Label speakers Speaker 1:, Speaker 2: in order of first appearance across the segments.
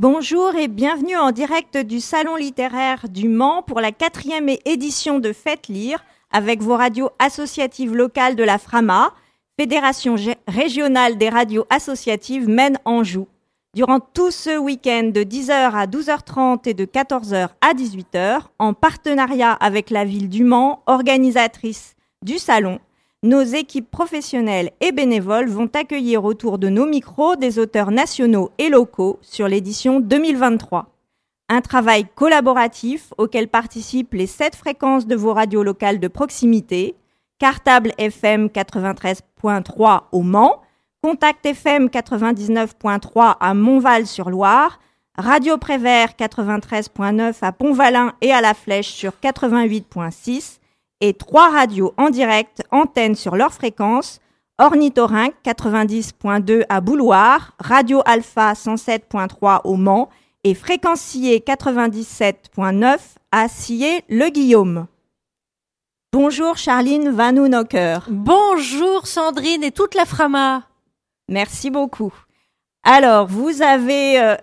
Speaker 1: Bonjour et bienvenue en direct du Salon littéraire du Mans pour la quatrième édition de Faites lire avec vos radios associatives locales de la FRAMA, Fédération régionale des radios associatives Maine-Anjou. Durant tout ce week-end de 10h à 12h30 et de 14h à 18h, en partenariat avec la ville du Mans, organisatrice du salon, nos équipes professionnelles et bénévoles vont accueillir autour de nos micros des auteurs nationaux et locaux sur l'édition 2023. Un travail collaboratif auquel participent les sept fréquences de vos radios locales de proximité, Cartable FM 93.3 au Mans, Contact FM 99.3 à Montval-sur-Loire, Radio Prévert 93.9 à Pont-Valin et à La Flèche sur 88.6 et trois radios en direct, antennes sur leur fréquence, Ornithorynque 90.2 à Bouloir, Radio Alpha 107.3 au Mans et Fréquencier 97.9 à Sillé-le-Guillaume. Bonjour Charline Vanounocker.
Speaker 2: Bonjour Sandrine et toute la Frama.
Speaker 1: Merci beaucoup. Alors, vous avez euh,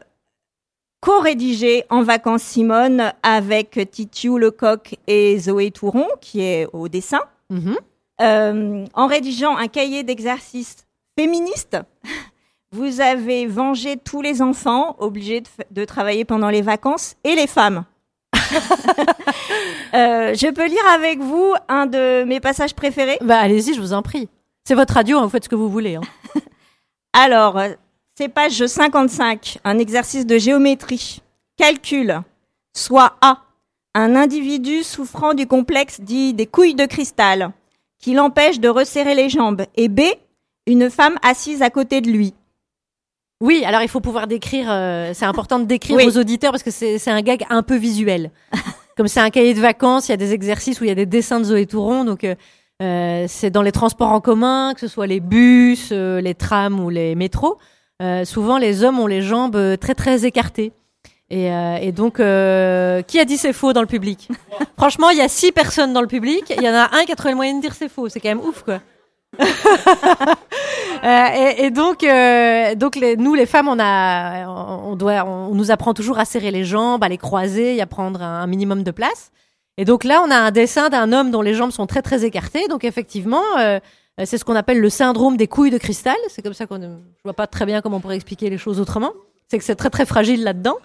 Speaker 1: co-rédigé En vacances Simone avec Titiou Lecoq et Zoé Touron, qui est au dessin,
Speaker 2: Mhm.
Speaker 1: Euh, en rédigeant un cahier d'exercice féministe. Vous avez vengé tous les enfants obligés de, travailler pendant les vacances et les femmes. Euh, je peux lire avec vous un de mes passages préférés?
Speaker 2: Bah allez-y, je vous en prie. C'est votre radio, hein, vous faites ce que vous voulez. hein.
Speaker 1: Alors, c'est page 55, un exercice de géométrie. Calcul. Soit A, un individu souffrant du complexe dit des couilles de cristal, qui l'empêche de resserrer les jambes. Et B, une femme assise à côté de lui.
Speaker 2: Oui, alors il faut pouvoir décrire, euh, c'est important de décrire
Speaker 1: Oui.
Speaker 2: aux auditeurs parce que c'est un gag un peu visuel. Comme c'est un cahier de vacances, il y a des exercices où il y a des dessins de Zoé Touron, donc euh, euh, c'est dans les transports en commun, que ce soit les bus, euh, les trams ou les métros. Euh, souvent, les hommes ont les jambes euh, très très écartées. Et, euh, et donc, euh, qui a dit c'est faux dans le public? Franchement, il y a six personnes dans le public. Il y en a un qui a trouvé le moyen de dire c'est faux. C'est quand même ouf, quoi. Euh, et, et donc, euh, donc les, nous, les femmes, on a, on doit, on nous apprend toujours à serrer les jambes, à les croiser et à prendre un, un minimum de place. Et donc là, on a un dessin d'un homme dont les jambes sont très très écartées. Donc effectivement, euh, c'est ce qu'on appelle le syndrome des couilles de cristal. C'est comme ça qu'on, je vois pas très bien comment on pourrait expliquer les choses autrement. C'est que c'est très très fragile là-dedans.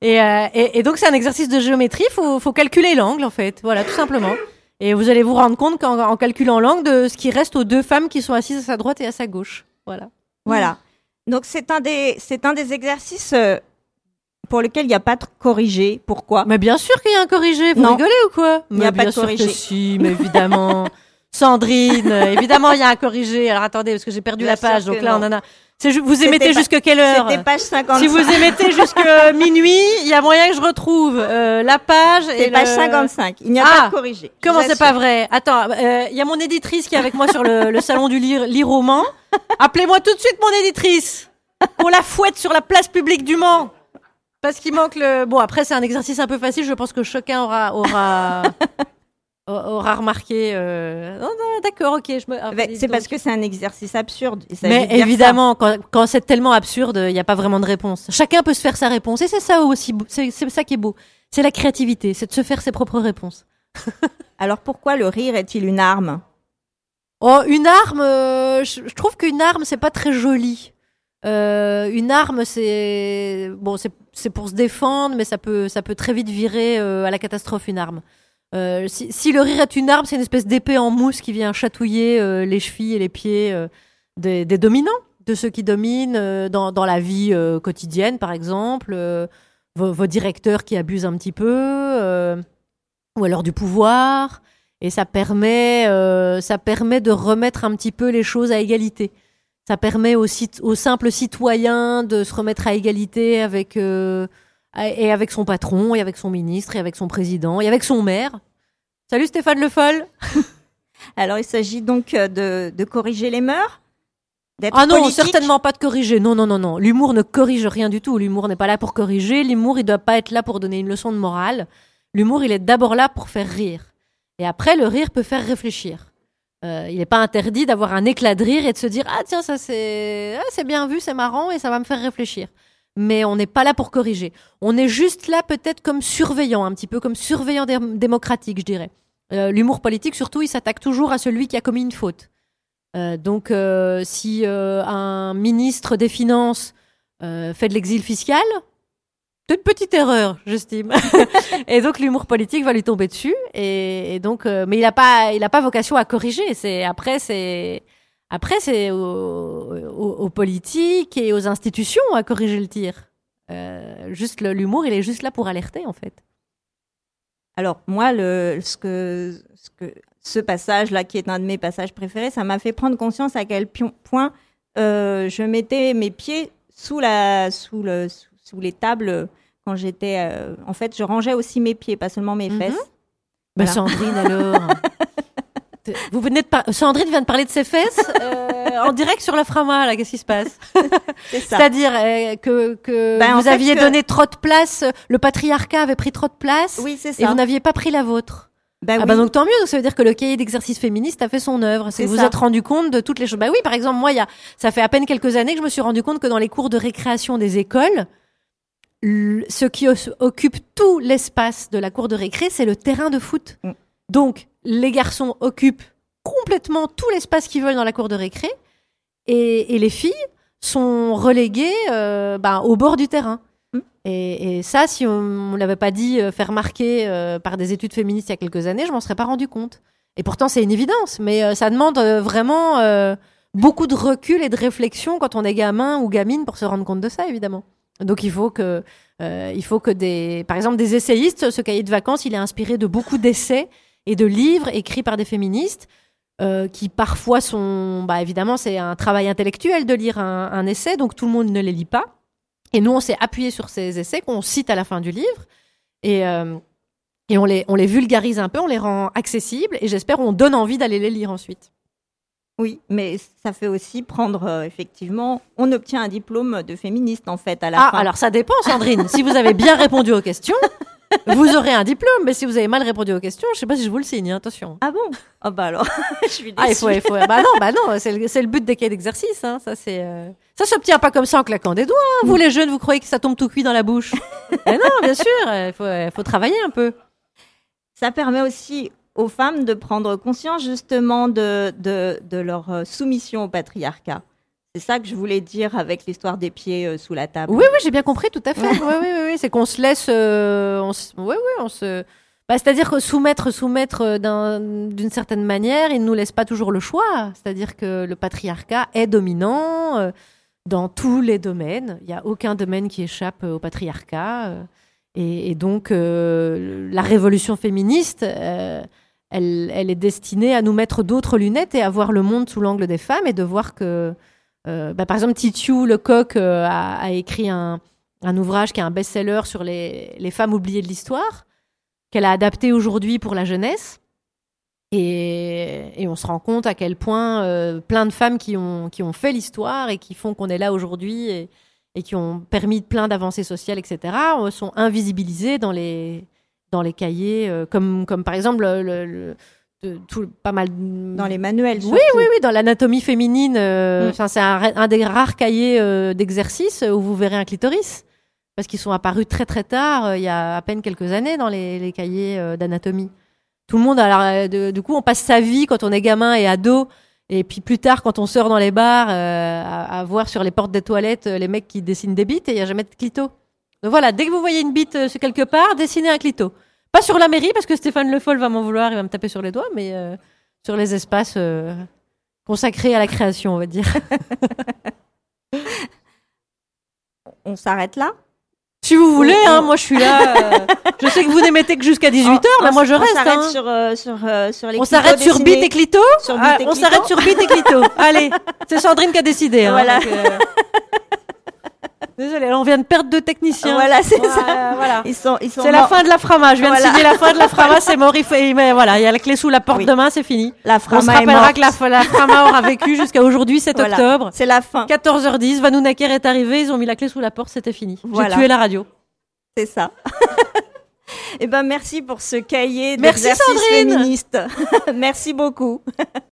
Speaker 2: Et, euh, et, et donc c'est un exercice de géométrie. Faut, faut calculer l'angle en fait. Voilà, tout simplement. Et vous allez vous rendre compte qu'en en calculant l'angle de ce qui reste aux deux femmes qui sont assises à sa droite et à sa gauche. Voilà.
Speaker 1: Voilà. Donc, c'est un des, c'est un des exercices euh, pour lequel il n'y a pas de corrigé. Pourquoi?
Speaker 2: Mais bien sûr qu'il y a un corrigé. Vous
Speaker 1: Non.
Speaker 2: rigolez ou quoi?
Speaker 1: Il y a
Speaker 2: Mais
Speaker 1: pas
Speaker 2: bien
Speaker 1: de
Speaker 2: sûr
Speaker 1: corrigé.
Speaker 2: Que si, mais évidemment. Sandrine, euh, évidemment, il y a un corrigé. Alors attendez, parce que j'ai perdu
Speaker 1: Bien
Speaker 2: la page. Donc là,
Speaker 1: non.
Speaker 2: on en a. Ju- vous émettez jusque quelle heure
Speaker 1: page 55.
Speaker 2: Si vous émettez jusque minuit, il y a moyen que je retrouve euh, la page. et
Speaker 1: C'est page
Speaker 2: le-
Speaker 1: 55. Il n'y a
Speaker 2: Ah,
Speaker 1: pas de. Je
Speaker 2: Comment c'est pas vrai? Attends, euh, il y a mon éditrice qui est avec moi sur le, le salon du lire, lire roman. Appelez-moi tout de suite mon éditrice. On la fouette sur la place publique du Mans. Parce qu'il manque le. Bon, après, c'est un exercice un peu facile. Je pense que chacun aura aura aura remarqué. euh, Non, non, d'accord, ok. Je me. ah, dis
Speaker 1: C'est
Speaker 2: donc.
Speaker 1: parce que c'est un exercice absurde.
Speaker 2: Mais évidemment, quand, quand c'est tellement absurde, il n'y a pas vraiment de réponse. Chacun peut se faire sa réponse. Et c'est ça aussi, c'est c'est ça qui est beau. C'est la créativité, c'est de se faire ses propres réponses.
Speaker 1: Alors pourquoi le rire est-il une arme?
Speaker 2: Oh, une arme, euh, je, je trouve qu'une arme, c'est pas très joli. Euh, une arme, c'est bon, c'est c'est pour se défendre, mais ça peut ça peut très vite virer euh, à la catastrophe une arme. Euh, si, le rire est une arme, c'est une espèce d'épée en mousse qui vient chatouiller euh, les chevilles et les pieds euh, des, dominants, de ceux qui dominent dans, la vie quotidienne, par exemple, vos, directeurs qui abusent un petit peu, ou alors du pouvoir. Et ça permet, ça permet de remettre un petit peu les choses à égalité. Ça permet aux, aux simples citoyens de se remettre à égalité avec, et avec son patron, et avec son ministre, et avec son président, et avec son maire. Salut Stéphane Le Foll.
Speaker 1: Alors il s'agit donc euh, de, de corriger les mœurs
Speaker 2: Ah non,
Speaker 1: politique
Speaker 2: certainement pas de corriger. Non, non, non, non. L'humour ne corrige rien du tout. L'humour n'est pas là pour corriger. L'humour, il doit pas être là pour donner une leçon de morale. L'humour, il est d'abord là pour faire rire. Et après, le rire peut faire réfléchir. Euh, il n'est pas interdit d'avoir un éclat de rire et de se dire ah tiens ça c'est ah, c'est bien vu, c'est marrant et ça va me faire réfléchir. Mais on n'est pas là pour corriger. On est juste là peut-être comme surveillant, un petit peu comme surveillant dé- démocratique, je dirais. Euh, L'humour politique, surtout, il s'attaque toujours à celui qui a commis une faute. Euh, donc, euh, si un ministre des Finances fait de l'exil fiscal, c'est une petite erreur, j'estime. et donc, l'humour politique va lui tomber dessus. Et, donc, mais il n'a pas, pas vocation à corriger. C'est après, c'est après, c'est aux, aux- aux politiques et aux institutions à corriger le tir. Euh, juste l'humour, il est juste là pour alerter, en fait.
Speaker 1: Alors moi, le, ce que, ce que, ce passage-là, qui est un de mes passages préférés, ça m'a fait prendre conscience à quel point euh, je mettais mes pieds sous la, sous le, sous, sous les tables quand j'étais. euh, en fait, je rangeais aussi mes pieds, pas seulement mes
Speaker 2: Mhm.
Speaker 1: fesses.
Speaker 2: Mais
Speaker 1: Voilà.
Speaker 2: Sandrine, alors Vous venez de par- Sandrine vient de parler de ses fesses euh, en direct sur la Frama, là, qu'est-ce qui se passe. C'est-à-dire euh, que, que
Speaker 1: Ben, en
Speaker 2: vous aviez
Speaker 1: que-
Speaker 2: donné trop de place, le patriarcat avait pris trop de place,
Speaker 1: Oui,
Speaker 2: et vous n'aviez pas pris la vôtre.
Speaker 1: Ben
Speaker 2: Ah
Speaker 1: oui.
Speaker 2: bah donc tant mieux, donc ça veut dire que le cahier d'exercice féministe a fait son œuvre. C'est vous
Speaker 1: ça.
Speaker 2: êtes rendu compte de toutes les choses. Bah oui, par exemple, moi, il y a, ça fait à peine quelques années que je me suis rendu compte que dans les cours de récréation des écoles, ce qui occupe tout l'espace de la cour de récré, c'est le terrain de foot.
Speaker 1: Mm.
Speaker 2: Donc, les garçons occupent complètement tout l'espace qu'ils veulent dans la cour de récré, et, et les filles sont reléguées euh, bah, au bord du terrain.
Speaker 1: Mm.
Speaker 2: Et, et ça, si on ne l'avait pas dit, euh, faire remarquer euh, par des études féministes il y a quelques années, je m'en serais pas rendu compte. Et pourtant, c'est une évidence, mais euh, ça demande euh, vraiment beaucoup de recul et de réflexion quand on est gamin ou gamine pour se rendre compte de ça, évidemment. Donc il faut que, il faut que des, par exemple, des essayistes, ce cahier de vacances, il est inspiré de beaucoup d'essais et de livres écrits par des féministes. euh, qui parfois sont, bah évidemment, c'est un travail intellectuel de lire un, un essai, donc tout le monde ne les lit pas. Et nous, on s'est appuyé sur ces essais qu'on cite à la fin du livre. Et, euh, et on, les, on les vulgarise un peu, on les rend accessibles. Et j'espère on donne envie d'aller les lire ensuite.
Speaker 1: Oui, mais ça fait aussi prendre, euh, effectivement, on obtient un diplôme de féministe, en fait, à la
Speaker 2: Ah,
Speaker 1: fin.
Speaker 2: alors ça dépend, Sandrine. si vous avez bien répondu aux questions, vous aurez un diplôme. Mais si vous avez mal répondu aux questions, je sais pas si je vous le signe, hein, attention.
Speaker 1: Ah bon? Ah bah alors, je suis déçue.
Speaker 2: Ah, il faut, il faut. Bah non, bah non, c'est le, le but des cahiers d'exercice. Hein. Ça, c'est. euh, Ça s'obtient pas comme ça en claquant des doigts. hein. Vous, les jeunes, vous croyez que ça tombe tout cuit dans la bouche? Eh non, bien sûr. Il faut, euh, faut travailler un peu.
Speaker 1: Ça permet aussi aux femmes de prendre conscience justement de, de, de leur euh, soumission au patriarcat. C'est ça que je voulais dire avec l'histoire des pieds euh, sous la table.
Speaker 2: Oui, oui, j'ai bien compris, tout à fait. Oui, oui, oui. C'est qu'on se laisse. euh, on se- Oui, oui, on se. Bah, C'est-à-dire que soumettre, soumettre euh, d'un- d'une certaine manière, il ne nous laisse pas toujours le choix. C'est-à-dire que le patriarcat est dominant euh, dans tous les domaines. Il n'y a aucun domaine qui échappe au patriarcat. et, et donc, la révolution féministe, elle, elle est destinée à nous mettre d'autres lunettes et à voir le monde sous l'angle des femmes et de voir que, bah, par exemple, Titiou Lecoq euh, a, a écrit un, ouvrage qui est un best-seller sur les, femmes oubliées de l'histoire, qu'elle a adapté aujourd'hui pour la jeunesse. Et, on se rend compte à quel point euh, plein de femmes qui ont, fait l'histoire et qui font qu'on est là aujourd'hui et, qui ont permis plein d'avancées sociales, etc., euh, sont invisibilisées dans les, dans les cahiers, euh, comme, comme par exemple le, le- le- de- tout, pas mal
Speaker 1: Dans les manuels.
Speaker 2: oui, oui, oui, dans l'anatomie féminine, euh,
Speaker 1: Mm.
Speaker 2: c'est un, des rares cahiers euh, d'exercice où vous verrez un clitoris. Parce qu'ils sont apparus très très tard, euh, il y a à peine quelques années, dans les, les cahiers euh, d'anatomie. Tout le monde, alors, euh, de- du coup, on passe sa vie quand on est gamin et ado, et puis plus tard, quand on sort dans les bars, à, à voir sur les portes des toilettes les mecs qui dessinent des bites, et il n'y a jamais de clito. Donc voilà, dès que vous voyez une bite quelque part, dessinez un clito. Pas sur la mairie, parce que Stéphane Le Foll va m'en vouloir, il va me taper sur les doigts, mais euh, sur les espaces euh, consacrés à la création, on va dire.
Speaker 1: On s'arrête là
Speaker 2: Si vous voulez, hein, moi je suis là. euh, je sais que vous n'émettez que jusqu'à 18h,
Speaker 1: On-
Speaker 2: mais moi je reste.
Speaker 1: On s'arrête
Speaker 2: hein.
Speaker 1: sur, euh, sur, euh, sur les
Speaker 2: On s'arrête sur
Speaker 1: dessinés.
Speaker 2: bite et clito Ah, On s'arrête sur bite et clito. Allez, c'est Sandrine qui a décidé. hein,
Speaker 1: Voilà.
Speaker 2: donc, euh, Désolée, on vient de perdre deux techniciens.
Speaker 1: Voilà, c'est
Speaker 2: Voilà,
Speaker 1: ça.
Speaker 2: voilà.
Speaker 1: Ils sont, ils sont
Speaker 2: C'est la fin de la frama. Je viens
Speaker 1: Voilà.
Speaker 2: de signer la fin de la frama. C'est mort. Il faut- mais voilà, il y a la clé sous la porte
Speaker 1: Oui.
Speaker 2: demain, c'est fini.
Speaker 1: La
Speaker 2: On se
Speaker 1: frama
Speaker 2: rappellera que la, la frama aura vécu jusqu'à aujourd'hui, 7
Speaker 1: Voilà.
Speaker 2: octobre.
Speaker 1: C'est la fin.
Speaker 2: 14h10, Vanou Naker est arrivé, ils ont mis la clé sous la porte, c'était fini.
Speaker 1: Voilà.
Speaker 2: J'ai tué la radio.
Speaker 1: C'est ça. Eh ben merci pour ce cahier d'exercice féministe. merci beaucoup.